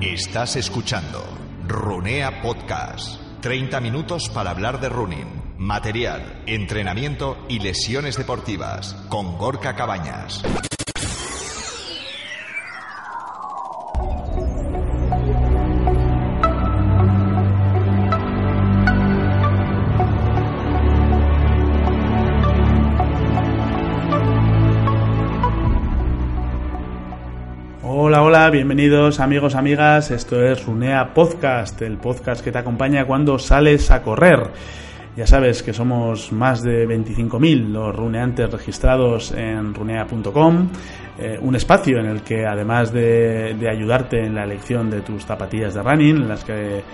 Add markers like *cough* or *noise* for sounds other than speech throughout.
Estás escuchando Runea Podcast. 30 minutos para hablar de running, material, entrenamiento y lesiones deportivas con Gorka Cabañas. Bienvenidos amigos, amigas. Esto es Runea Podcast, el podcast que te acompaña cuando sales a correr. Ya sabes que somos más de 25.000 los runeantes registrados en runea.com, eh, un espacio en el que además de, de ayudarte en la elección de tus zapatillas de running, en las que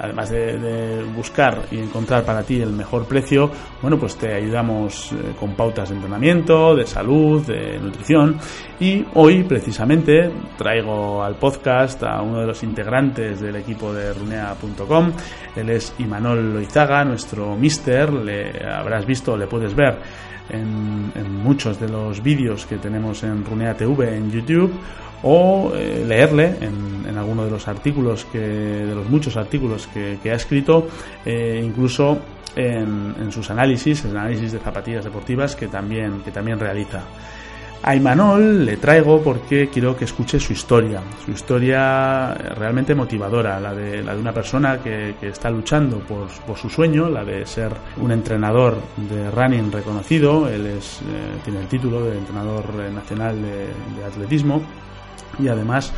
además de, buscar y encontrar para ti el mejor precio, bueno, pues te ayudamos eh, con pautas de entrenamiento, de salud, de nutrición. Y hoy, precisamente, traigo al podcast a uno de los integrantes del equipo de runea.com. Él es Imanol Loizaga, nuestro mister. Le habrás visto, le puedes ver en muchos de los vídeos que tenemos en Runea TV en YouTube o eh, leerle en, en, alguno de los artículos que de los muchos artículos que, ha escrito eh, incluso en, sus análisis el análisis de zapatillas deportivas que también que también realiza. A Imanol le traigo porque quiero que escuche su historia, su historia realmente motivadora, la de, la de una persona que, que está luchando por, por, su sueño, la de ser un entrenador de running reconocido, él es, eh, tiene el título de entrenador nacional de atletismo y además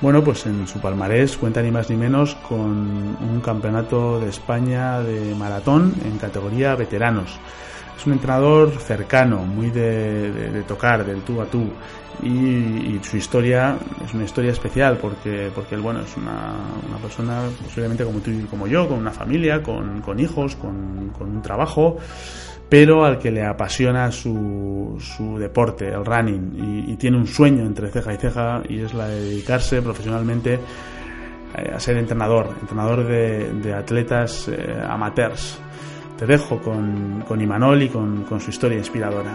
bueno, pues en su palmarés cuenta ni más ni menos con un campeonato de España de maratón en categoría veteranos. Es un entrenador cercano, muy de, tocar, del tú a tú. Y, y, su historia es una historia especial porque, porque él, bueno, es una, una persona posiblemente como tú y como yo, con una familia, con, con hijos, con, con un trabajo pero al que le apasiona su, su deporte, el running, y, tiene un sueño entre ceja y ceja y es la de dedicarse profesionalmente eh, a ser entrenador, entrenador de, de atletas eh, amateurs. Te dejo con, con Imanol y con su historia inspiradora.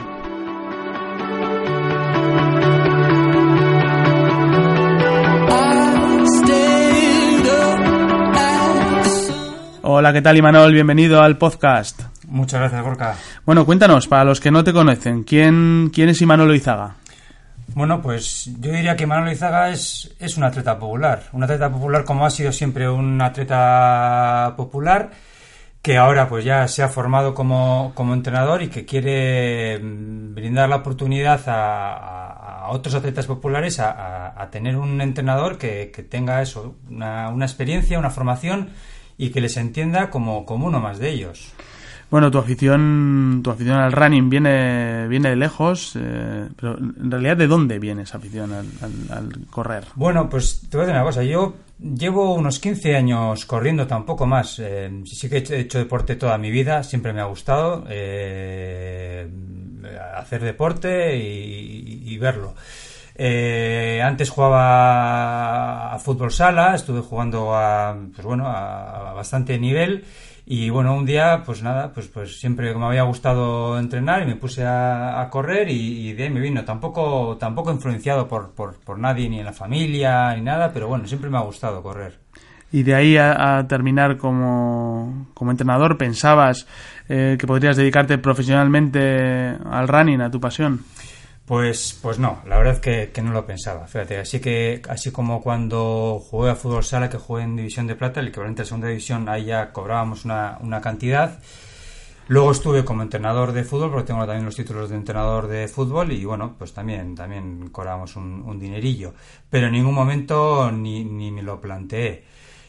Hola, ¿qué tal Imanol? Bienvenido al podcast. Muchas gracias, Gorka. Bueno, cuéntanos, para los que no te conocen, ¿quién, quién es Imanol Izaga? Bueno, pues yo diría que Imanol Izaga es, es un atleta popular. Un atleta popular como ha sido siempre un atleta popular que ahora pues ya se ha formado como, como entrenador y que quiere mm, brindar la oportunidad a, a, a otros atletas populares a, a tener un entrenador que, que tenga eso, una, una, experiencia, una formación y que les entienda como, como uno más de ellos. Bueno, tu afición, tu afición al running viene, viene de lejos, eh, pero en realidad ¿de dónde viene esa afición al, al, al, correr? Bueno, pues te voy a decir una cosa, yo llevo unos 15 años corriendo, tampoco más. Eh, sí que he hecho deporte toda mi vida, siempre me ha gustado eh, hacer deporte y, verlo. Eh, antes jugaba a fútbol sala, estuve jugando a, pues bueno, a bastante nivel y bueno, un día, pues nada, pues, pues siempre me había gustado entrenar y me puse a, correr y, y, de ahí me vino. Tampoco, tampoco influenciado por, por, por, nadie, ni en la familia, ni nada, pero bueno, siempre me ha gustado correr. Y de ahí a, a terminar como, como, entrenador, ¿pensabas eh, que podrías dedicarte profesionalmente al running, a tu pasión? Pues, pues no, la verdad es que, que, no lo pensaba. Fíjate, así que así como cuando jugué a fútbol sala, que jugué en división de plata, el equivalente a segunda división, ahí ya cobrábamos una, cantidad. Luego estuve como entrenador de fútbol, porque tengo también los títulos de entrenador de fútbol y bueno, pues también, también cobrábamos un, un dinerillo. Pero en ningún momento ni, ni me lo planteé.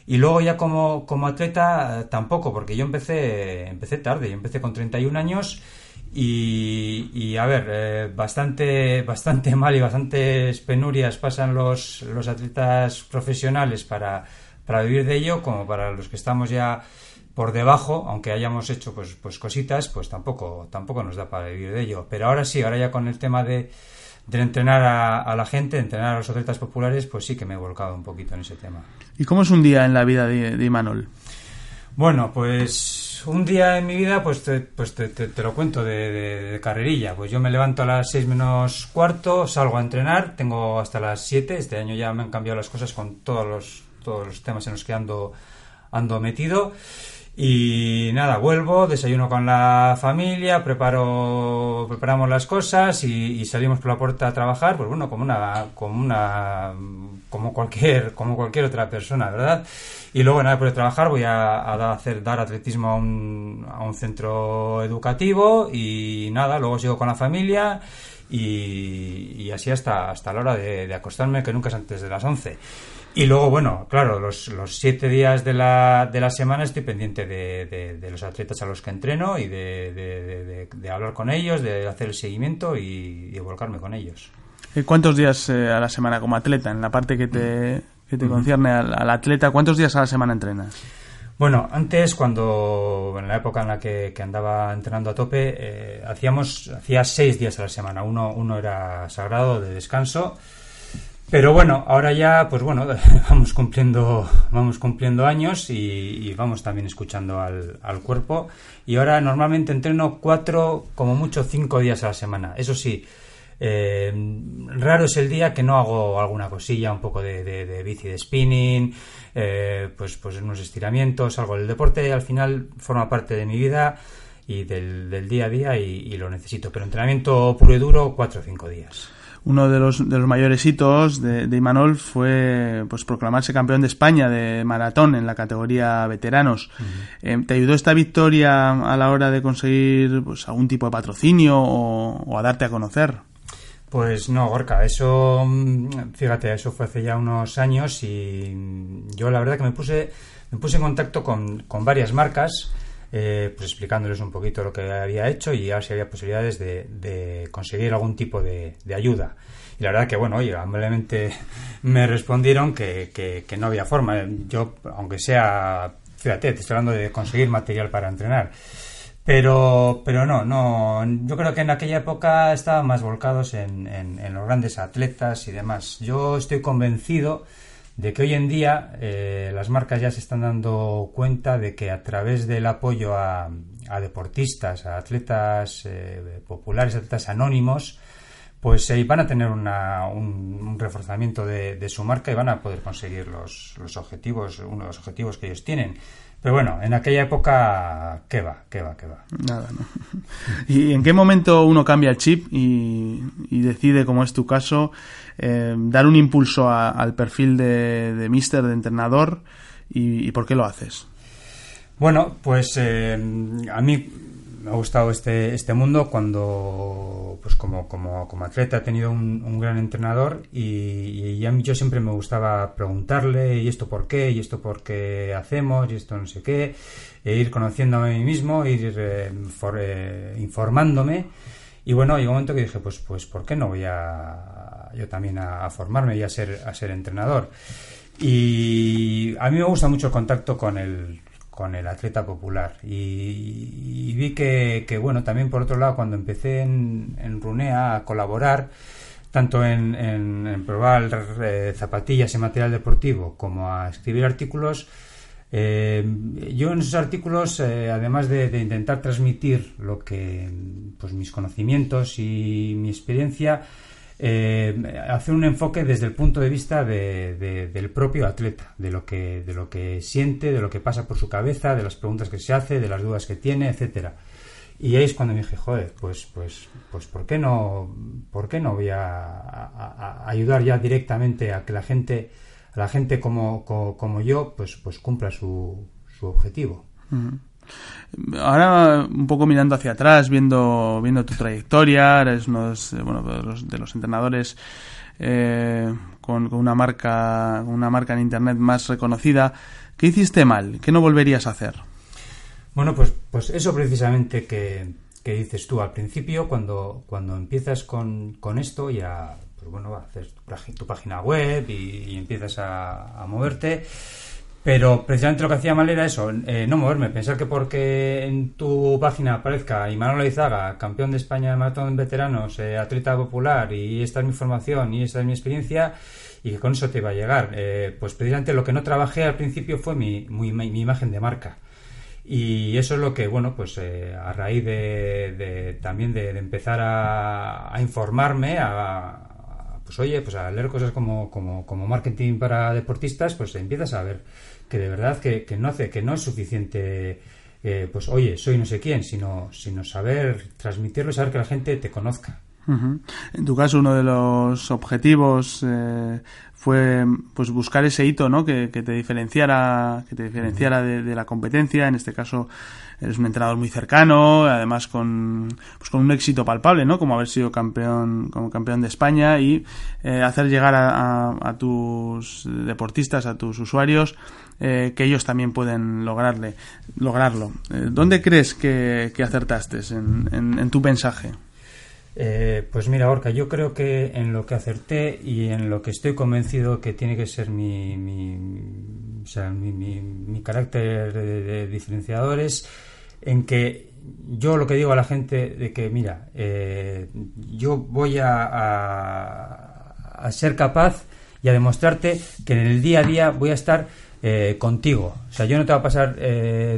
Y luego ya como, como atleta tampoco, porque yo empecé, empecé tarde, yo empecé con 31 años y, y, a ver, eh, bastante, bastante mal y bastantes penurias pasan los, los atletas profesionales para, para vivir de ello, como para los que estamos ya por debajo, aunque hayamos hecho pues, pues cositas, pues tampoco, tampoco nos da para vivir de ello. Pero ahora sí, ahora ya con el tema de, de entrenar a, la gente, entrenar a los atletas populares, pues sí que me he volcado un poquito en ese tema. ¿Y cómo es un día en la vida de, de Imanol? Bueno, pues un día en mi vida, pues te, pues te, lo cuento de, carrerilla. Pues yo me levanto a las 6 menos cuarto, salgo a entrenar, tengo hasta las 7. Este año ya me han cambiado las cosas con todos los, todos los temas en los que ando, ando metido. Y nada, vuelvo, desayuno con la familia, preparo, preparamos las cosas y, salimos por la puerta a trabajar, pues bueno, como una, como una, como cualquier, como cualquier otra persona, ¿verdad? Y luego nada, de trabajar voy a, hacer, dar atletismo a un, a un centro educativo y nada, luego sigo con la familia y, así hasta, hasta la hora de, de acostarme, que nunca es antes de las 11. Y luego, bueno, claro, los, los siete días de la, de la semana estoy pendiente de, de, los atletas a los que entreno y de, de hablar con ellos, de hacer el seguimiento y, volcarme con ellos. Eh, ¿Cuántos días eh, a la semana como atleta? En la parte que te, que te concierne al, atleta, ¿cuántos días a la semana entrenas? Bueno, antes, cuando en la época en la que, andaba entrenando a tope, eh, hacíamos hacía seis días a la semana. Uno, uno era sagrado de descanso pero bueno, ahora ya, pues bueno, *laughs* vamos cumpliendo, vamos cumpliendo años y, vamos también escuchando al, cuerpo. Y ahora normalmente entreno cuatro, como mucho cinco días a la semana. Eso sí, eh, raro es el día que no hago alguna cosilla, un poco de, bici de spinning, eh, pues, pues unos estiramientos, algo del deporte. Al final forma parte de mi vida y del, día a día y, y lo necesito. Pero entrenamiento puro y duro, cuatro o cinco días uno de los, de los mayores hitos de, de Imanol fue pues proclamarse campeón de España de maratón en la categoría veteranos. Eh, ¿Te ayudó esta victoria a la hora de conseguir pues, algún tipo de patrocinio o, a darte a conocer? Pues no, Gorka, eso, mm, fíjate, eso fue hace ya unos años y yo la verdad que me puse, me puse en contacto con, con varias marcas eh, pues explicándoles un poquito lo que había hecho y a ver si había posibilidades de, conseguir algún tipo de, ayuda. Y la verdad que, bueno, oye, amablemente *laughs* me respondieron que, no había forma. Yo, aunque sea, fíjate, te estoy hablando de conseguir material para entrenar. Pero, pero no, no. Yo creo que en aquella época estaban más volcados en los grandes atletas y demás. Yo estoy convencido de que hoy en día eh, las marcas ya se están dando cuenta de que a través del apoyo a, deportistas, a atletas eh, populares, atletas anónimos, pues eh, van a tener un, reforzamiento de, su marca y van a poder conseguir los, los objetivos, uno de los objetivos que ellos tienen. Pero bueno, en aquella época, ¿qué va? ¿Qué va? ¿Qué va? Nada, no. *laughs* ¿Y en qué momento uno cambia el chip y, decide, como es tu caso, eh, dar un impulso al perfil de, de mister, de entrenador? Y, por qué lo haces? Bueno, pues eh, a mí me ha gustado este, este mundo cuando, pues como, como, como atleta he tenido un, gran entrenador y, a mí yo siempre me gustaba preguntarle y esto por qué, y esto por qué hacemos, y esto no sé qué, e ir conociéndome a mí mismo, ir eh, eh, informándome. Y bueno, llegó un momento que dije, pues, pues, ¿por qué no voy a yo también a, a formarme y a ser, a ser entrenador? Y a mí me gusta mucho el contacto con el, con el atleta popular. Y, vi que, bueno, también por otro lado, cuando empecé en, en Runea a colaborar, tanto en, en, probar eh, zapatillas y material deportivo como a escribir artículos, eh, yo en esos artículos, eh, además de, de, intentar transmitir lo que, pues mis conocimientos y mi experiencia, eh, hacer un enfoque desde el punto de vista del propio atleta, de lo, que, de lo que siente, de lo que pasa por su cabeza, de las preguntas que se hace, de las dudas que tiene, etcétera. Y ahí es cuando me dije, joder, pues, pues, pues, ¿por qué no, por qué no voy a, ayudar ya directamente a que la gente, la gente como, como, yo, pues, pues cumpla su, su objetivo? Ahora, un poco mirando hacia atrás, viendo, viendo tu trayectoria, eres uno de, bueno, de, los, entrenadores eh, con, una marca, una marca en internet más reconocida. ¿Qué hiciste mal? ¿Qué no volverías a hacer? Bueno, pues, pues eso precisamente que, dices tú al principio, cuando, cuando empiezas con, con esto, ya pues bueno, haces tu, tu página web y, empiezas a, a moverte pero precisamente lo que hacía mal era eso, eh, no moverme, pensar que porque en tu página aparezca Imanol Izaga, campeón de España de maratón veteranos, eh, atleta popular, y esta es mi formación y esta es mi experiencia, y que con eso te iba a llegar. Eh, pues precisamente lo que no trabajé al principio fue mi, mi, imagen de marca. Y eso es lo que, bueno, pues eh, a raíz de, también de, empezar a, informarme, a, pues oye, pues a leer cosas como, como, como marketing para deportistas, pues empiezas a ver que de verdad que, que no hace, que no es suficiente eh, pues oye, soy no sé quién, sino, sino saber transmitirlo y saber que la gente te conozca. En tu caso, uno de los objetivos eh, fue pues buscar ese hito, ¿no? Que, te diferenciara, que te diferenciara de, la competencia. En este caso, eres un entrenador muy cercano, además con, pues con un éxito palpable, ¿no? Como haber sido campeón, como campeón de España y eh, hacer llegar a, tus deportistas, a tus usuarios, eh, que ellos también pueden lograrle, lograrlo. ¿Dónde crees que, acertaste en tu mensaje? Eh, pues mira, Orca, yo creo que en lo que acerté y en lo que estoy convencido que tiene que ser mi, o sea, mi, mi, carácter de, diferenciador es en que yo lo que digo a la gente de que, mira, eh, yo voy a, ser capaz y a demostrarte que en el día a día voy a estar eh, contigo. O sea, yo no te voy a pasar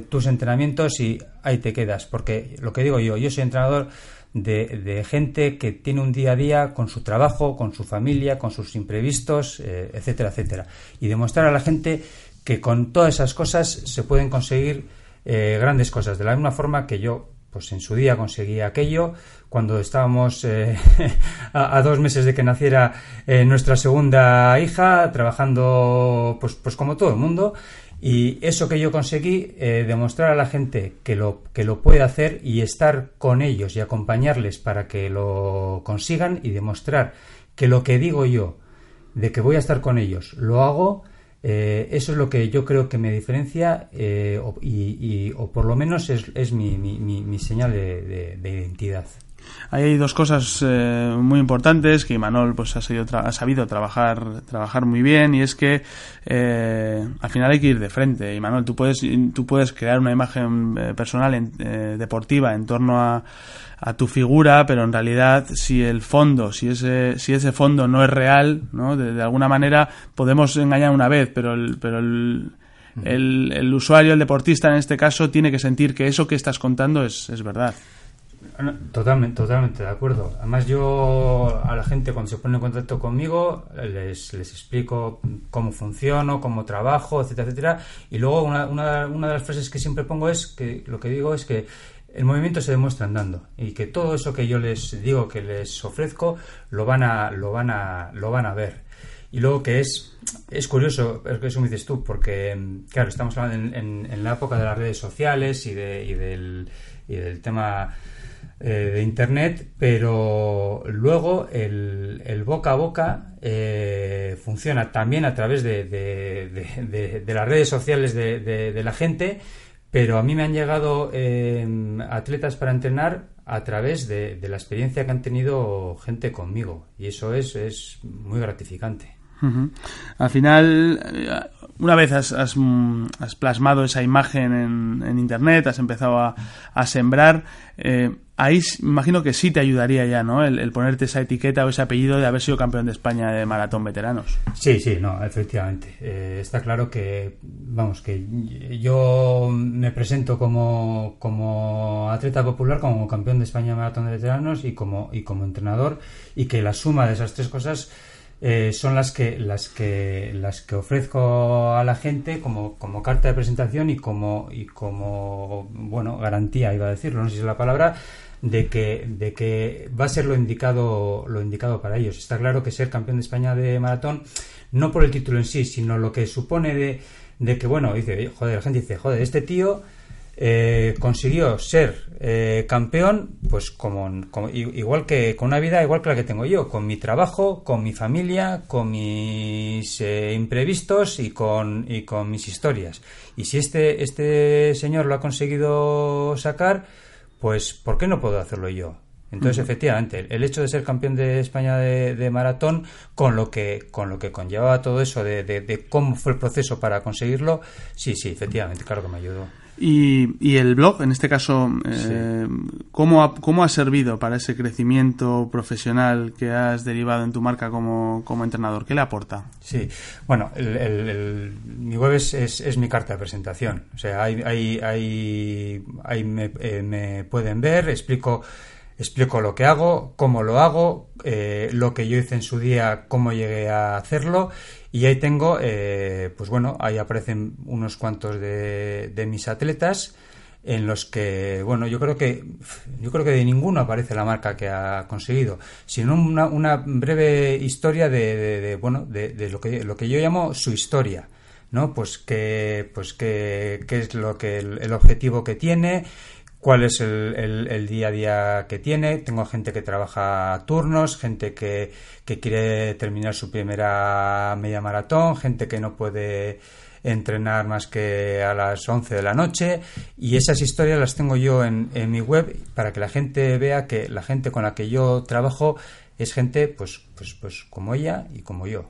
tus entrenamientos y ahí te quedas, porque lo que digo yo, yo soy entrenador de, gente que tiene un día a día con su trabajo, con su familia, con sus imprevistos, eh, etcétera, etcétera. Y demostrar a la gente que con todas esas cosas se pueden conseguir eh, grandes cosas. De la misma forma que yo, pues en su día conseguí aquello, cuando estábamos eh, *laughs* a, dos meses de que naciera nuestra segunda hija, trabajando pues, pues como todo el mundo, y eso que yo conseguí, eh, demostrar a la gente que lo, que lo puede hacer y estar con ellos y acompañarles para que lo consigan y demostrar que lo que digo yo, de que voy a estar con ellos, lo hago, eh, eso es lo que yo creo que me diferencia eh, o, y, o por lo menos es, es mi, mi, mi, señal de identidad. Ahí hay dos cosas eh, muy importantes que Imanol pues, ha, ha sabido trabajar, trabajar muy bien y es que eh, al final hay que ir de frente. Imanol, tú puedes, tú puedes crear una imagen eh, personal deportiva en torno a, a tu figura, pero en realidad si el fondo, si ese, si ese fondo no es real, ¿no? De, alguna manera podemos engañar una vez, pero el, pero el, el, el, usuario, el deportista en este caso, tiene que sentir que eso que estás contando es, es verdad. Totalmente, totalmente de acuerdo. Además, yo a la gente cuando se pone en contacto conmigo les, les explico cómo funciono, cómo trabajo, etcétera, etcétera. Y luego una, una, una de las frases que siempre pongo es que lo que digo es que el movimiento se demuestra andando y que todo eso que yo les digo que les ofrezco lo van a lo van a lo van a ver y luego que es es curioso que eso me dices tú porque claro estamos hablando en, en, la época de las redes sociales y de y del, y del tema eh, de Internet, pero luego el, el boca a boca eh, funciona también a través de, de, las redes sociales de, la gente, pero a mí me han llegado eh, atletas para entrenar a través de, la experiencia que han tenido gente conmigo y eso es, es muy gratificante. Al final, una vez has, has, plasmado esa imagen en, en, Internet, has empezado a, a sembrar, eh, ahí imagino que sí te ayudaría ya, ¿no? El, ponerte esa etiqueta o ese apellido de haber sido campeón de España de maratón veteranos. Sí, sí, no, efectivamente. Eh, está claro que, vamos, que yo me presento como, como atleta popular, como campeón de España de maratón de veteranos y como, y como entrenador, y que la suma de esas tres cosas eh, son las que las que las que ofrezco a la gente como, como carta de presentación y como y como bueno garantía iba a decirlo no sé si es la palabra de que de que va a ser lo indicado lo indicado para ellos. Está claro que ser campeón de España de maratón no por el título en sí sino lo que supone de, de que bueno dice joder la gente dice joder este tío eh, consiguió ser eh, campeón, pues como, igual que con una vida igual que la que tengo yo, con mi trabajo, con mi familia, con mis eh, imprevistos y con, y con mis historias. Y si este, este señor lo ha conseguido sacar, pues ¿por qué no puedo hacerlo yo? Entonces, efectivamente, el hecho de ser campeón de España de, maratón, con lo que con lo que conllevaba todo eso de, de, cómo fue el proceso para conseguirlo, sí, sí, efectivamente, claro que me ayudó. Y, y el blog, en este caso, eh, ¿cómo, ha, ¿cómo ha servido para ese crecimiento profesional que has derivado en tu marca como, como entrenador? ¿Qué le aporta? Sí, bueno, el, el- el- mi web es, es, es mi carta de presentación. O sea, ahí, ahí, ahí, ahí me, eh, me pueden ver, explico, explico lo que hago, cómo lo hago, eh, lo que yo hice en su día, cómo llegué a hacerlo. Y ahí tengo, eh, pues bueno, ahí aparecen unos cuantos de, de mis atletas en los que, bueno, yo creo que yo creo que de ninguno aparece la marca que ha conseguido, sino una, una breve historia de, de- bueno, de, lo que lo que yo llamo su historia, ¿no? Pues que pues que, qué es lo que el objetivo que tiene, cuál es el, día a día que tiene. Tengo gente que trabaja turnos, gente que, quiere terminar su primera media maratón, gente que no puede entrenar más que a las 11 de la noche y esas historias las tengo yo en, en mi web para que la gente vea que la gente con la que yo trabajo es gente pues pues pues como ella y como yo.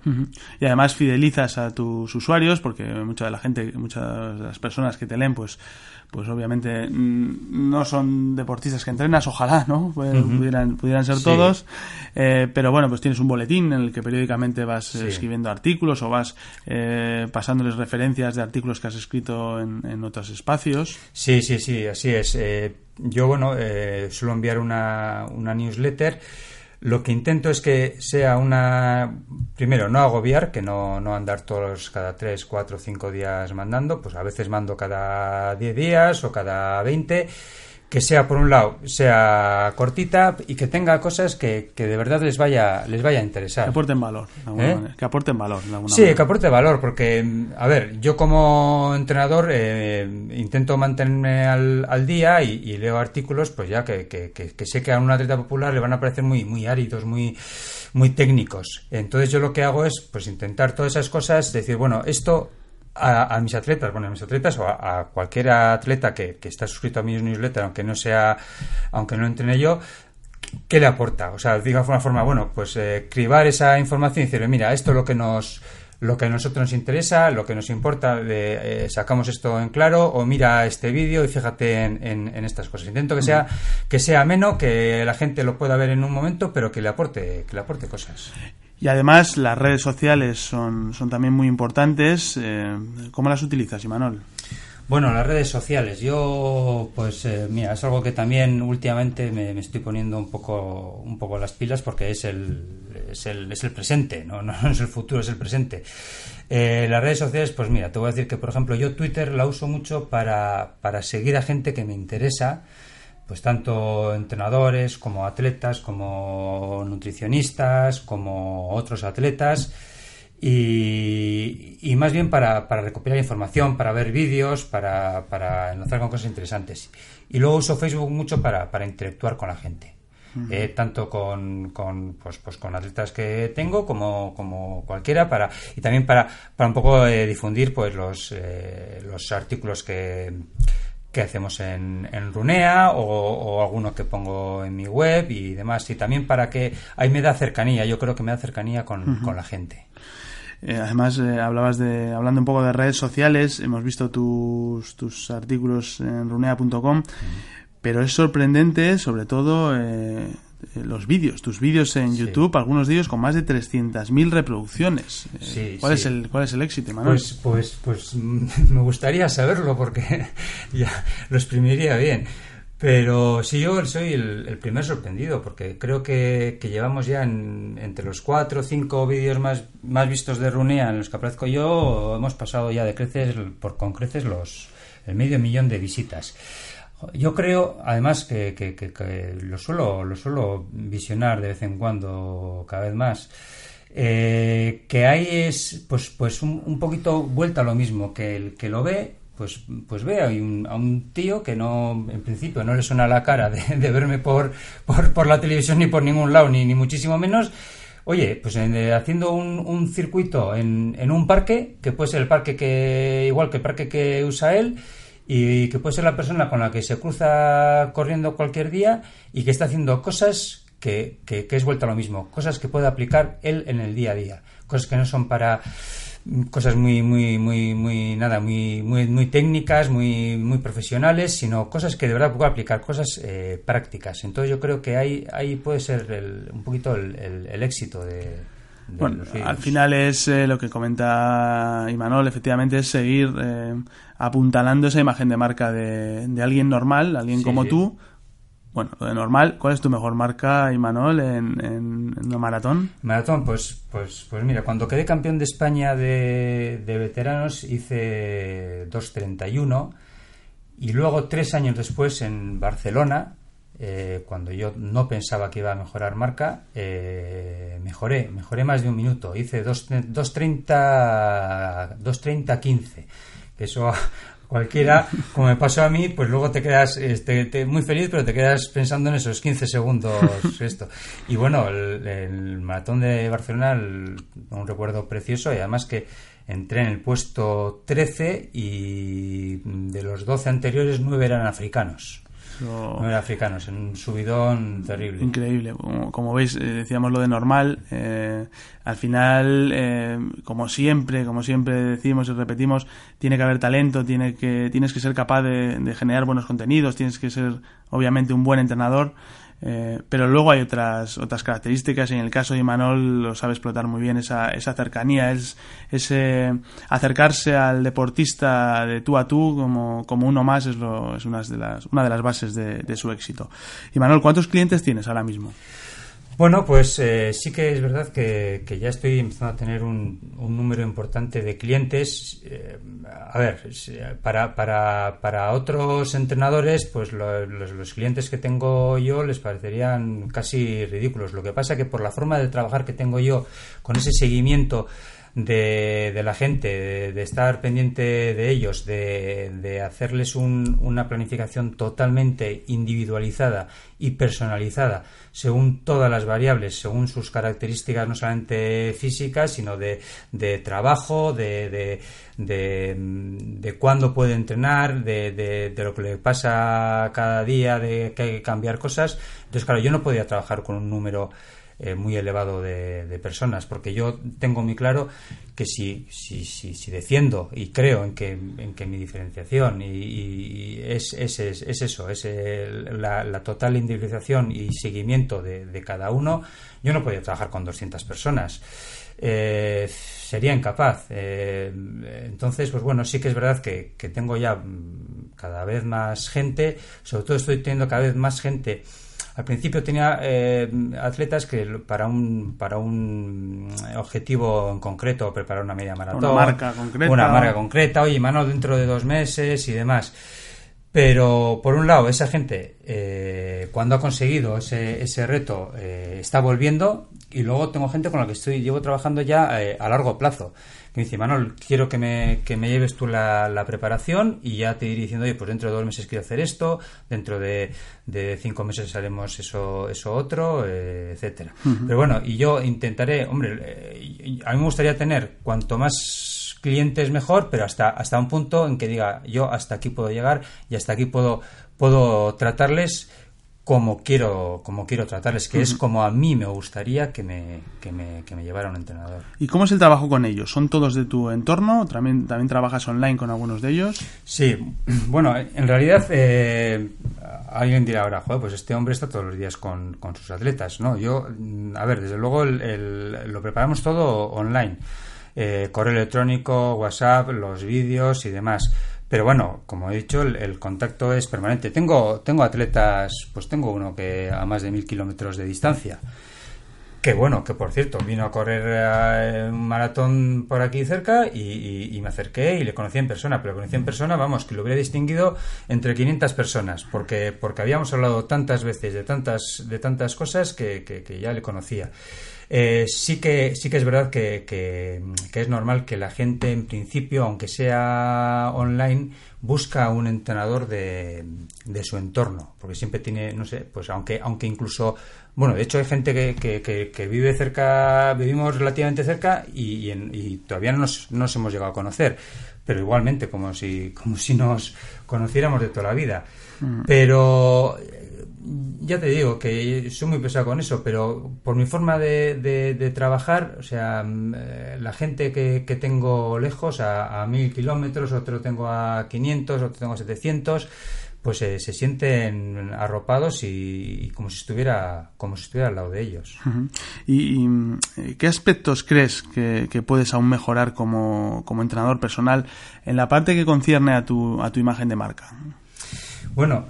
Y además fidelizas a tus usuarios porque mucha de la gente, muchas de las personas que te leen, pues, pues obviamente mm, no son deportistas que entrenas, ojalá, ¿no? Pues, pudieran, pudieran ser Sí. todos. Eh, pero bueno, pues tienes un boletín en el que periódicamente vas eh, Sí. escribiendo artículos o vas eh, pasándoles referencias de artículos que has escrito en, en otros espacios. Sí, sí, sí, así es. Eh, yo, bueno, eh, suelo enviar una, una newsletter. Lo que intento es que sea una... Primero, no agobiar, que no, no andar todos cada 3, 4, 5 días mandando. Pues a veces mando cada 10 días o cada 20. Que sea, por un lado, sea cortita y que tenga cosas que, que de verdad les vaya, les vaya a interesar. Que aporten valor, de alguna ¿Eh? manera. Que aporten valor, de alguna Sí, manera. que aporte valor, porque, a ver, yo como entrenador eh, intento mantenerme al, al día y, y leo artículos, pues ya que, que- que- que sé que a un atleta popular le van a parecer muy, muy áridos, muy, muy técnicos. Entonces yo lo que hago es, pues, intentar todas esas cosas, decir, bueno, esto a, a mis atletas, bueno, a mis atletas o a, a cualquier atleta que, que está suscrito a mi newsletter, aunque no sea, aunque no entrene yo, ¿qué le aporta? O sea, diga de una forma, bueno, pues eh, cribar esa información y decirle, mira, esto es lo que nos lo que a nosotros nos interesa, lo que nos importa, de, eh, sacamos esto en claro, o mira este vídeo y fíjate en, en- en estas cosas. Intento que sea, que sea ameno, que la gente lo pueda ver en un momento, pero que le aporte, que le aporte cosas. Y además las redes sociales son, son también muy importantes. Eh, ¿Cómo las utilizas, Imanol? Bueno, las redes sociales. Yo, pues, eh, mira, es algo que también últimamente me, me estoy poniendo un poco, un poco las pilas porque es el, es el, es el presente, ¿no? *laughs* no es el futuro, es el presente. Eh, las redes sociales, pues mira, te voy a decir que, por ejemplo, yo Twitter la uso mucho para, para seguir a gente que me interesa, pues tanto entrenadores como atletas, como nutricionistas, como otros atletas. Y, y más bien para, para recopilar información, para ver vídeos, para, para enlazar con cosas interesantes. Y luego uso Facebook mucho para, para interactuar con la gente. Eh, tanto con, con, pues, pues con atletas que tengo como, como cualquiera para y también para, para un poco eh, difundir pues los, eh, los artículos que, que hacemos en, en Runea o, o alguno que pongo en mi web y demás. Y también para que ahí me da cercanía yo creo que me da cercanía con, con la gente. Eh, además, eh, hablabas de, hablando un poco de redes sociales, hemos visto tus, tus artículos en runea.com, pero es sorprendente, sobre todo, eh, eh, los vídeos, tus vídeos en Sí. YouTube, algunos de ellos con más de 300.000 reproducciones. Eh, Sí, ¿cuál, sí. Es el, ¿Cuál es el éxito, Manuel? Pues, pues, pues *laughs* me gustaría saberlo porque *laughs* ya lo exprimiría bien. Pero sí, yo soy el, el primer sorprendido porque creo que, que llevamos ya en- entre los cuatro o cinco vídeos más, más vistos de Runea en los que aparezco yo, hemos pasado ya de creces, por con creces, los, el medio millón de visitas. Yo creo, además, que, lo, suelo, lo suelo visionar de vez en cuando, cada vez más, eh, que ahí es pues, pues un, poquito vuelta a lo mismo, que el que lo ve, pues, pues ve a un, tío que no, en principio, no le suena la cara de, verme por, por, por la televisión ni por ningún lado, ni, ni muchísimo menos. Oye, pues eh, haciendo un, un circuito en, en un parque, que puede ser el parque que, igual que el parque que usa él, y que puede ser la persona con la que se cruza corriendo cualquier día y que está haciendo cosas que, que- es vuelta a lo mismo, cosas que puede aplicar él en el día a día, cosas que no son para cosas muy muy muy muy nada muy muy muy técnicas muy muy profesionales sino cosas que de verdad puedo aplicar cosas eh, prácticas. Entonces yo creo que ahí ahí puede ser un poquito el, éxito de, bueno, al final es eh, lo que comenta Imanol, efectivamente es seguir eh, apuntalando esa imagen de marca de, de alguien normal, alguien como tú, bueno, lo de normal, ¿cuál es tu mejor marca, Imanol, en, en, en maratón? Maratón, pues, pues, pues mira, cuando quedé campeón de España de, de veteranos hice 2.31 y luego tres años después en Barcelona, eh, cuando yo no pensaba que iba a mejorar marca, eh, mejoré, mejoré más de un minuto, hice 2.30 2.30 que eso cualquiera, como me pasó a mí, pues luego te quedas este, muy feliz, pero te quedas pensando en esos 15 segundos *laughs* esto. Y bueno, el, maratón de Barcelona, un recuerdo precioso y además que entré en el puesto 13 y de los 12 anteriores 9 eran africanos. No un subidón terrible. Increíble. Como, veis, eh, decíamos lo de normal. Eh, al final, eh, como siempre, como siempre decimos y repetimos, tiene que haber talento, tiene que, tienes que ser capaz de generar buenos contenidos, tienes que ser, obviamente, un buen entrenador. Eh, pero luego hay otras, otras características y en el caso de Imanol lo sabe explotar muy bien esa, esa cercanía, es ese acercarse al deportista de tú a tú como, como uno más es, lo, es una, de las, una de las bases de, de su éxito. Imanol, ¿cuántos clientes tienes ahora mismo? Bueno, pues eh, sí que es verdad que, ya estoy empezando a tener un, número importante de clientes. Eh, a ver, para, para, para otros entrenadores, pues los, clientes que tengo yo les parecerían casi ridículos. Lo que pasa que por la forma de trabajar que tengo yo, con ese seguimiento de, la gente, de, estar pendiente de ellos, de, hacerles una planificación totalmente individualizada y personalizada según todas las variables, según sus características no solamente físicas, sino de, trabajo, de, de, de, cuándo puede entrenar, de, lo que le pasa cada día, de que hay que cambiar cosas. Entonces, claro, yo no podía trabajar con un número eh, muy elevado de, personas, porque yo tengo muy claro que si, si, si, si defiendo y creo en que, en que mi diferenciación y, es, es, es, eso, es la, total individualización y seguimiento de, cada uno, yo no podía trabajar con 200 personas. Eh, sería incapaz. Eh, entonces, pues bueno, sí que es verdad que, que tengo ya cada vez más gente, sobre todo estoy teniendo cada vez más gente al principio tenía eh, atletas que para un para un objetivo en concreto, preparar una media maratón, una marca concreta, una marca concreta, oye, mano dentro de dos meses y demás. Pero por un lado, esa gente, eh, cuando ha conseguido ese, ese reto, eh, está volviendo. Y luego tengo gente con la que estoy, llevo trabajando ya a largo plazo que me dice, Manuel, quiero que me, que me lleves tú la, la, preparación y ya te iré diciendo, oye, pues dentro de dos meses quiero hacer esto, dentro de, de cinco meses haremos eso, eso otro, eh, etcétera. Pero bueno, y yo intentaré, hombre, eh, a mí me gustaría tener cuanto más clientes mejor, pero hasta, hasta un punto en que diga, yo hasta aquí puedo llegar y hasta aquí puedo, puedo tratarles como quiero, como quiero tratarles, que es como a mí me gustaría que me, que me, que me llevara un entrenador. ¿Y cómo es el trabajo con ellos? ¿Son todos de tu entorno? ¿También, también trabajas online con algunos de ellos? Sí, *clears throat* bueno, en realidad eh, alguien dirá ahora, joder, pues este hombre está todos los días con, con sus atletas, ¿no? Yo, a ver, desde luego lo preparamos todo online. Eh, correo electrónico, WhatsApp, los vídeos y demás. Pero bueno, como he dicho, el, contacto es permanente. Tengo, tengo atletas, pues tengo uno que a más de mil kilómetros de distancia. Que bueno, que por cierto, vino a correr eh, un maratón por aquí cerca y, me acerqué y le conocí en persona. Pero conocí en persona, vamos, que lo hubiera distinguido entre 500 personas, porque, porque habíamos hablado tantas veces de tantas, de tantas cosas que, que ya le conocía. Eh, sí, que, sí que es verdad que, que, es normal que la gente, en principio, aunque sea online, busca un entrenador de, de, su entorno, porque siempre tiene, no sé, pues aunque, aunque incluso, bueno, de hecho hay gente que, que, vive cerca, vivimos relativamente cerca y, y, todavía no nos, no nos hemos llegado a conocer, pero igualmente como si, como si nos conociéramos de toda la vida. Mm. Pero ya te digo que soy muy pesado con eso, pero por mi forma de, trabajar, o sea, mm, eh, la gente que, tengo lejos, a, mil kilómetros, otro tengo a 500, otro tengo a 700, pues se sienten arropados y, como si estuviera como si estuviera al lado de ellos. ¿Y, eh, qué aspectos crees que, puedes aún mejorar como, como entrenador personal en la parte que concierne a tu, a tu imagen de marca? Bueno,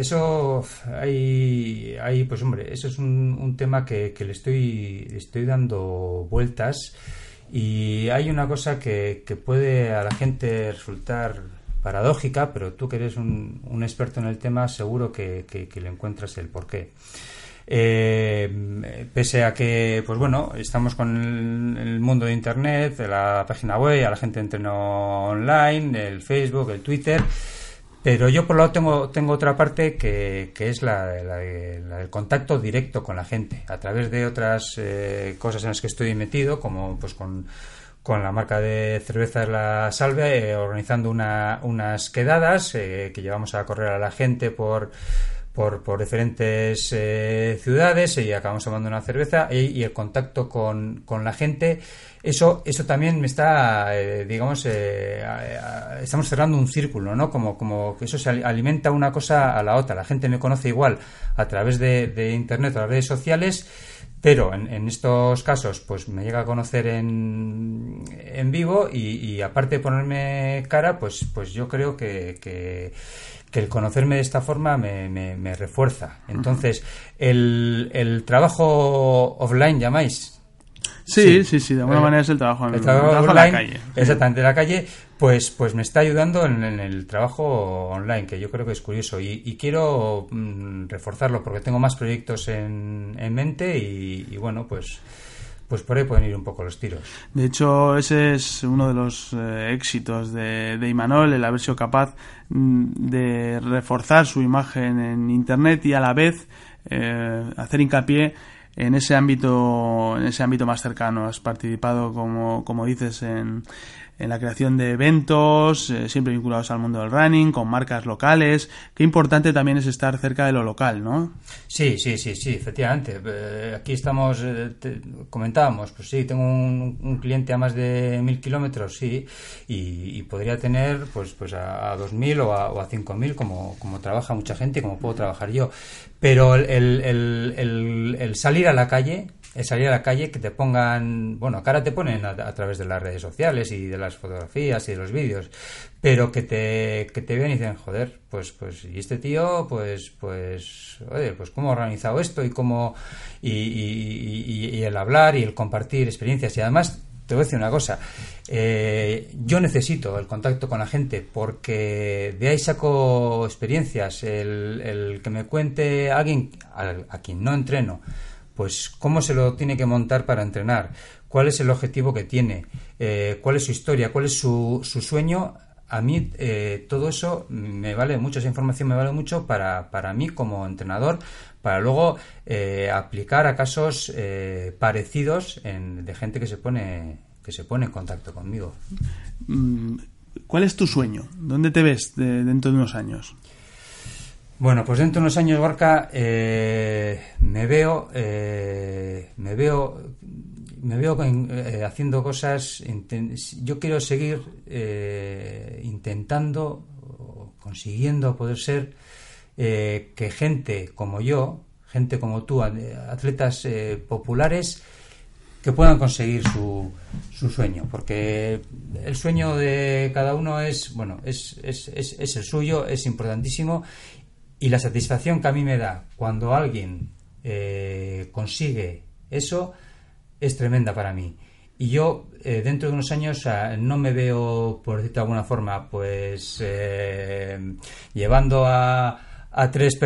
eso hay, hay, pues hombre, eso es un, tema que, le estoy, estoy dando vueltas y hay una cosa que, puede a la gente resultar paradójica, pero tú que eres un, experto en el tema seguro que, le encuentras el porqué. Eh, pese a que, pues bueno, estamos con el, mundo de Internet, la página web, a la gente entreno online, el Facebook, el Twitter, pero yo por lo lado tengo, tengo otra parte que, que es la, del contacto directo con la gente, a través de otras eh, cosas en las que estoy metido, como pues con, la marca de cerveza La Salve, eh, organizando una, unas quedadas eh, que llevamos a correr a la gente por por, por diferentes eh, ciudades y acabamos tomando una cerveza y, el contacto con, con, la gente, eso, eso también me está, eh, digamos, eh, estamos cerrando un círculo, ¿no? Como, como que eso se alimenta una cosa a la otra. La gente me conoce igual a través de, de Internet o las redes sociales. Pero en, en, estos casos, pues me llega a conocer en, en vivo y, y, aparte de ponerme cara, pues, pues yo creo que, que que el conocerme de esta forma me, me, refuerza. Entonces, el, el trabajo offline, llamáis, Sí, sí, sí, de alguna eh, manera es el trabajo, el trabajo, la calle. Exactamente, la calle, pues, pues me está ayudando en, el trabajo online, que yo creo que es curioso. Y, quiero mm, reforzarlo porque tengo más proyectos en, en mente y, bueno, pues pues por ahí pueden ir un poco los tiros. De hecho, ese es uno de los eh, éxitos de, de Imanol, el haber sido capaz mm, de reforzar su imagen en Internet y a la vez eh, hacer hincapié en ese ámbito en ese ámbito más cercano. Has participado, como, como dices, en, en la creación de eventos, eh, siempre vinculados al mundo del running, con marcas locales. Qué importante también es estar cerca de lo local, ¿no? Sí, sí, sí, sí, efectivamente. Eh, aquí estamos, eh, comentábamos, pues sí, tengo un, cliente a más de mil kilómetros, sí, y, podría tener pues pues a, dos mil o a, o a cinco mil, como, como trabaja mucha gente, como puedo trabajar yo. Pero el, el, el, el salir a la calle es salir a la calle, que te pongan, bueno, cara te ponen a, través de las redes sociales y de las fotografías y de los vídeos, pero que te, que te ven y dicen, joder, pues, pues, y este tío, pues, pues, oye, pues cómo ha organizado esto y cómo, y, y, el hablar y el compartir experiencias y además te voy a decir una cosa. Eh, yo necesito el contacto con la gente porque de ahí saco experiencias. El, el que me cuente alguien a, quien no entreno pues cómo se lo tiene que montar para entrenar, cuál es el objetivo que tiene, eh, cuál es su historia, cuál es su, su sueño. A mí eh, todo eso me vale mucho, esa información me vale mucho para, para mí como entrenador, para luego eh, aplicar a casos parecidos de gente que se pone que se pone en contacto conmigo. Mm, ¿Cuál es tu sueño? ¿Dónde te ves dentro de unos años? Bueno, pues dentro de unos años, Gorka, eh, me veo, eh, me veo, me veo eh, haciendo cosas. Yo quiero seguir intentando, consiguiendo poder ser que gente como yo, gente como tú, atletas populares, que puedan conseguir su, su sueño, porque el sueño de cada uno es, bueno, es, es, es el suyo, es importantísimo y la satisfacción que a mí me da cuando alguien eh, consigue eso es tremenda para mí. Y yo eh, dentro de unos años no me veo, por decirlo de alguna forma, pues eh, llevando a, a tres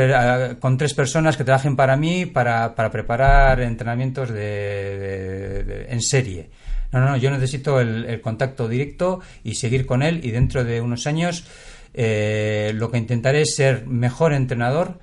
con tres personas que trabajen para mí para, para preparar entrenamientos de, en serie. No, no, no, yo necesito el contacto directo y seguir con él y dentro de unos años eh, lo que intentaré es ser mejor entrenador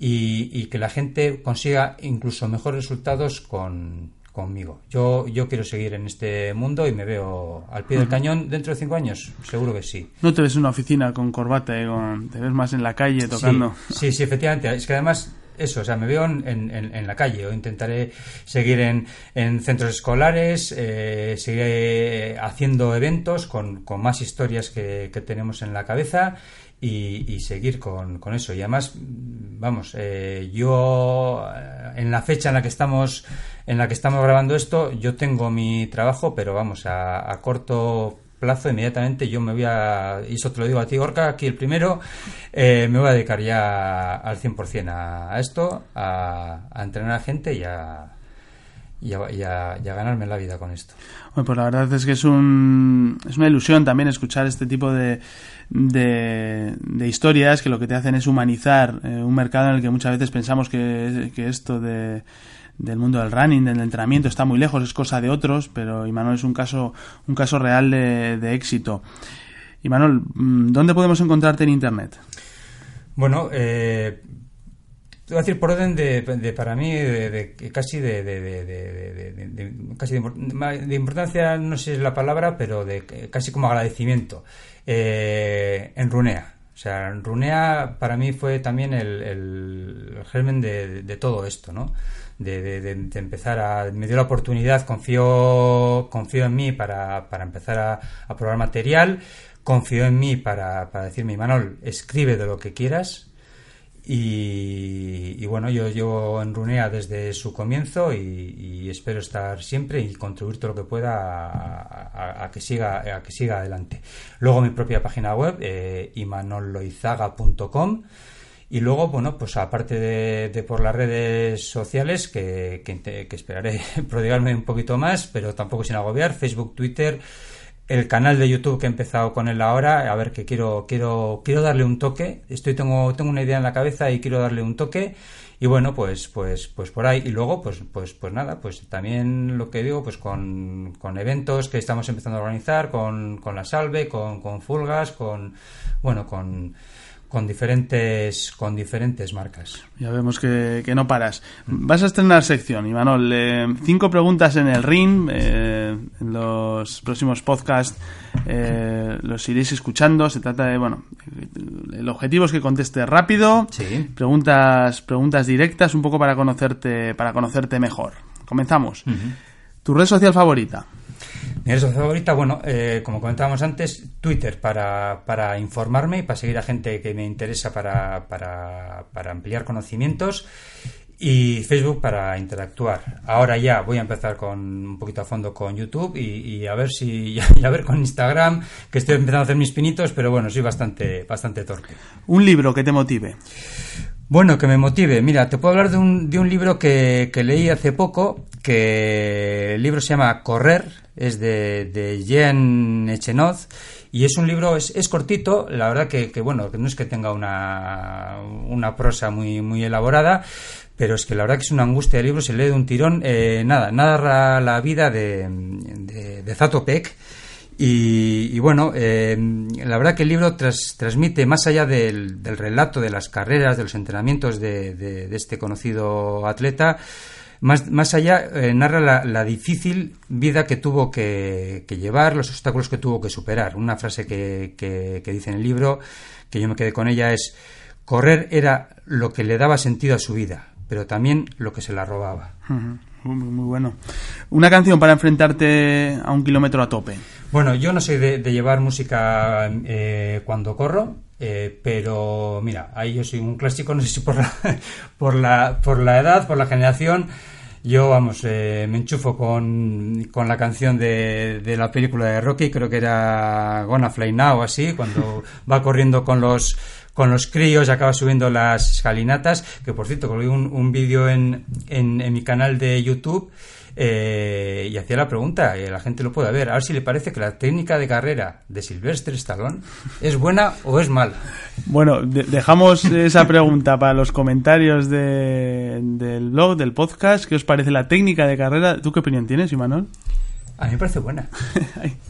y, que la gente consiga incluso mejores resultados con, conmigo. Yo, yo quiero seguir en este mundo y me veo al pie del cañón dentro de cinco años, seguro que sí. No te ves en una oficina con corbata, y te ves más en la calle tocando. Sí, sí, efectivamente. Es que además eso, o sea, me veo en, en, la calle o intentaré seguir en, en centros escolares, eh, seguiré haciendo eventos con, con más historias que, que, tenemos en la cabeza y, y seguir con, con, eso. Y además, vamos, eh, yo eh, en la fecha en la que estamos en la que estamos grabando esto, yo tengo mi trabajo, pero vamos, a, a corto plazo inmediatamente yo me voy a, y eso te lo digo a ti Orca, aquí el primero, eh, me voy a dedicar ya al 100% a, a esto, a, a, entrenar a gente y a, y a, ganarme la vida con esto. Bueno, pues la verdad es que es, un, es una ilusión también escuchar este tipo de, de, de historias que lo que te hacen es humanizar eh, un mercado en el que muchas veces pensamos que, que esto de del mundo del running, del entrenamiento, está muy lejos, es cosa de otros, pero Imanol es un caso, un caso real de, éxito. Imanol, ¿dónde podemos encontrarte en Internet? Bueno, eh, te voy a decir por orden de, para mí de, de casi de, de, casi de, importancia no sé si es la palabra pero de casi como agradecimiento eh, en Runea o sea Runea para mí fue también el, el germen de, todo esto no de, de, de, empezar a... Me dio la oportunidad, confío, confío en mí para, para empezar a, a, probar material, confío en mí para, para decirme, Manol, escribe de lo que quieras. Y, bueno, yo llevo en Runea desde su comienzo y, espero estar siempre y contribuir todo lo que pueda a, que, siga, a que siga adelante. Luego mi propia página web, eh, y luego, bueno, pues aparte de, por las redes sociales, que, que, que, esperaré *laughs* prodigarme un poquito más, pero tampoco sin agobiar, Facebook, Twitter, el canal de YouTube que he empezado con él ahora, a ver que quiero, quiero, quiero darle un toque, estoy, tengo, tengo una idea en la cabeza y quiero darle un toque, y bueno, pues, pues, pues por ahí, y luego, pues, pues, pues nada, pues también lo que digo, pues con, con eventos que estamos empezando a organizar, con, con la salve, con, con Fulgas, con, bueno, con, con diferentes con diferentes marcas. Ya vemos que, que no paras. Vas a estrenar sección, Imanol. Eh, cinco preguntas en el ring. Eh, en los próximos podcasts eh, los iréis escuchando. Se trata de, bueno, el objetivo es que conteste rápido. Sí. Preguntas, preguntas directas, un poco para conocerte, para conocerte mejor. Comenzamos. Uh -huh. ¿Tu red social favorita? Mi red social favorita, bueno, eh, como comentábamos antes, Twitter para, para, informarme y para seguir a gente que me interesa para, para, para ampliar conocimientos y Facebook para interactuar. Ahora ya voy a empezar con un poquito a fondo con YouTube y, y a ver si *laughs* y a ver con Instagram, que estoy empezando a hacer mis pinitos, pero bueno, soy bastante bastante torpe. Un libro que te motive. Bueno, que me motive. Mira, te puedo hablar de un, de un libro que, que leí hace poco, que el libro se llama Correr, es de, de Jean Echenoz, y es un libro, es, es cortito, la verdad que, que, bueno, que no es que tenga una, una prosa muy, muy elaborada, pero es que la verdad que es una angustia el libro, se lee de un tirón, eh, nada, narra la vida de, de, de Zatopek, y, y, bueno, eh, la verdad que el libro tras, transmite, más allá del, del, relato de las carreras, de los entrenamientos de, de, de este conocido atleta, más, más allá eh, narra la, difícil vida que tuvo que, llevar, los obstáculos que tuvo que superar. Una frase que, que, que dice en el libro, que yo me quedé con ella, es, correr era lo que le daba sentido a su vida, pero también lo que se la robaba. Muy, muy, bueno. Una canción para enfrentarte a un kilómetro a tope. Bueno, yo no soy de, de llevar música eh, cuando corro, eh, pero mira, ahí yo soy un clásico, *laughs* no sé si por la, por la, por la edad, por la generación. Yo, vamos, eh, me enchufo con, con la canción de, de, la película de Rocky, creo que era Gonna Fly Now, así, cuando *laughs* va corriendo con los con los críos, acaba subiendo las escalinatas, que por cierto, colgué un, un vídeo en, en, en, mi canal de YouTube eh, y hacía la pregunta, y la gente lo puede ver, a ver si le parece que la técnica de carrera de Silvestre Stallone es buena o es mala. Bueno, de dejamos esa pregunta para los comentarios de, del blog, del podcast, ¿qué os parece la técnica de carrera? ¿Tú qué opinión tienes, Imanol? A mí me parece buena.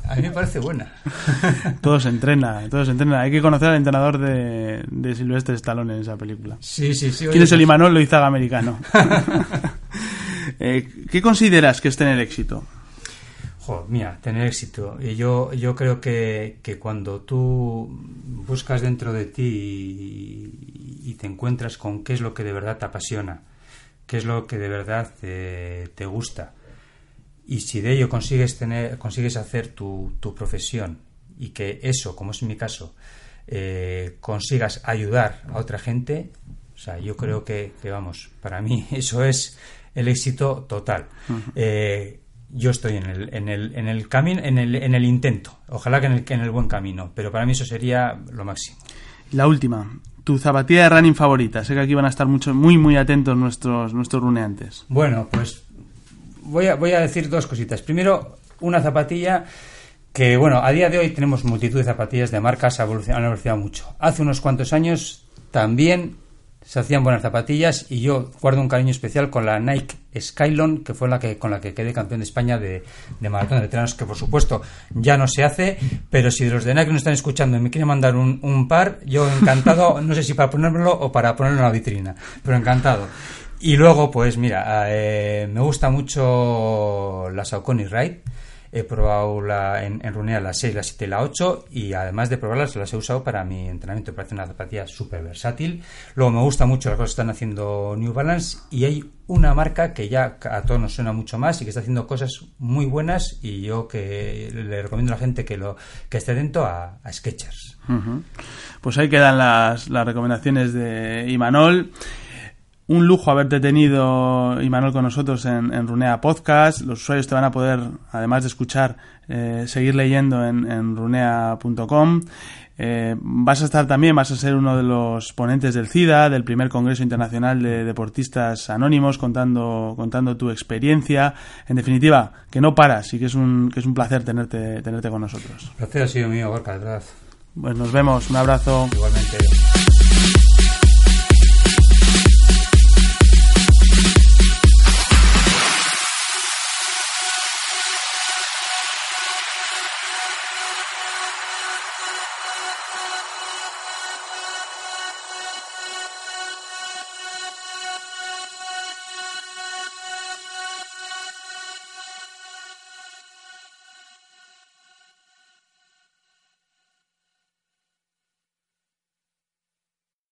A mí me parece buena. *laughs* todo se entrena, todo se entrena. Hay que conocer al entrenador de, de Silvestre Stallone en esa película. Sí, sí, sí. ¿Quién es el Imanol Loizaga americano? *laughs* eh, ¿Qué consideras que esté en el éxito? mira, tener éxito. Y yo, yo creo que, que cuando tú buscas dentro de ti y, te encuentras con qué es lo que de verdad te apasiona, qué es lo que de verdad te, te gusta, y si de ello consigues, tener, consigues hacer tu, tu profesión y que eso, como es mi caso, eh, consigas ayudar a otra gente, o sea, yo creo que, vamos, para mí *laughs* eso es el éxito total yo estoy en el, en el, en el camino, en el, en el intento. Ojalá que en el, en el buen camino, pero para mí eso sería lo máximo. La última, tu zapatilla de running favorita. Sé que aquí van a estar mucho, muy, muy atentos nuestros, nuestros runeantes. Bueno, pues voy a, voy a decir dos cositas. Primero, una zapatilla que, bueno, a día de hoy tenemos multitud de zapatillas de marcas, han evolucionado mucho. Hace unos cuantos años también se hacían buenas zapatillas y yo guardo un cariño especial con la Nike Skylon, que fue la que con la que quedé campeón de España de, de maratón de veteranos, que por supuesto ya no se hace, pero si los de Nike nos están escuchando y me quieren mandar un, un par, yo encantado, *laughs* no sé si para ponérmelo o para ponerlo en la vitrina, pero encantado. Y luego, pues mira, eh, me gusta mucho la Saucony Ride He probado la, en, en Runea la 6, la 7 y la 8 y además de probarlas las he usado para mi entrenamiento. Parece una zapatilla súper versátil. Luego me gusta mucho las cosas que están haciendo New Balance y hay una marca que ya a todos nos suena mucho más y que está haciendo cosas muy buenas y yo que le recomiendo a la gente que lo que esté dentro a, Sketchers. Pues ahí quedan las, las recomendaciones de Imanol. Un lujo haberte tenido, Imanol, con nosotros en, Runea Podcast. Los usuarios te van a poder, además de escuchar, eh, seguir leyendo en, runea.com. Eh, vas a estar también, vas a ser uno de los ponentes del CIDA, del primer Congreso Internacional de Deportistas Anónimos, contando, contando tu experiencia. En definitiva, que no paras y que es un, que es un placer tenerte, tenerte con nosotros. El placer ha sido mío, Gorka, de verdad. Pues nos vemos, un abrazo. Igualmente.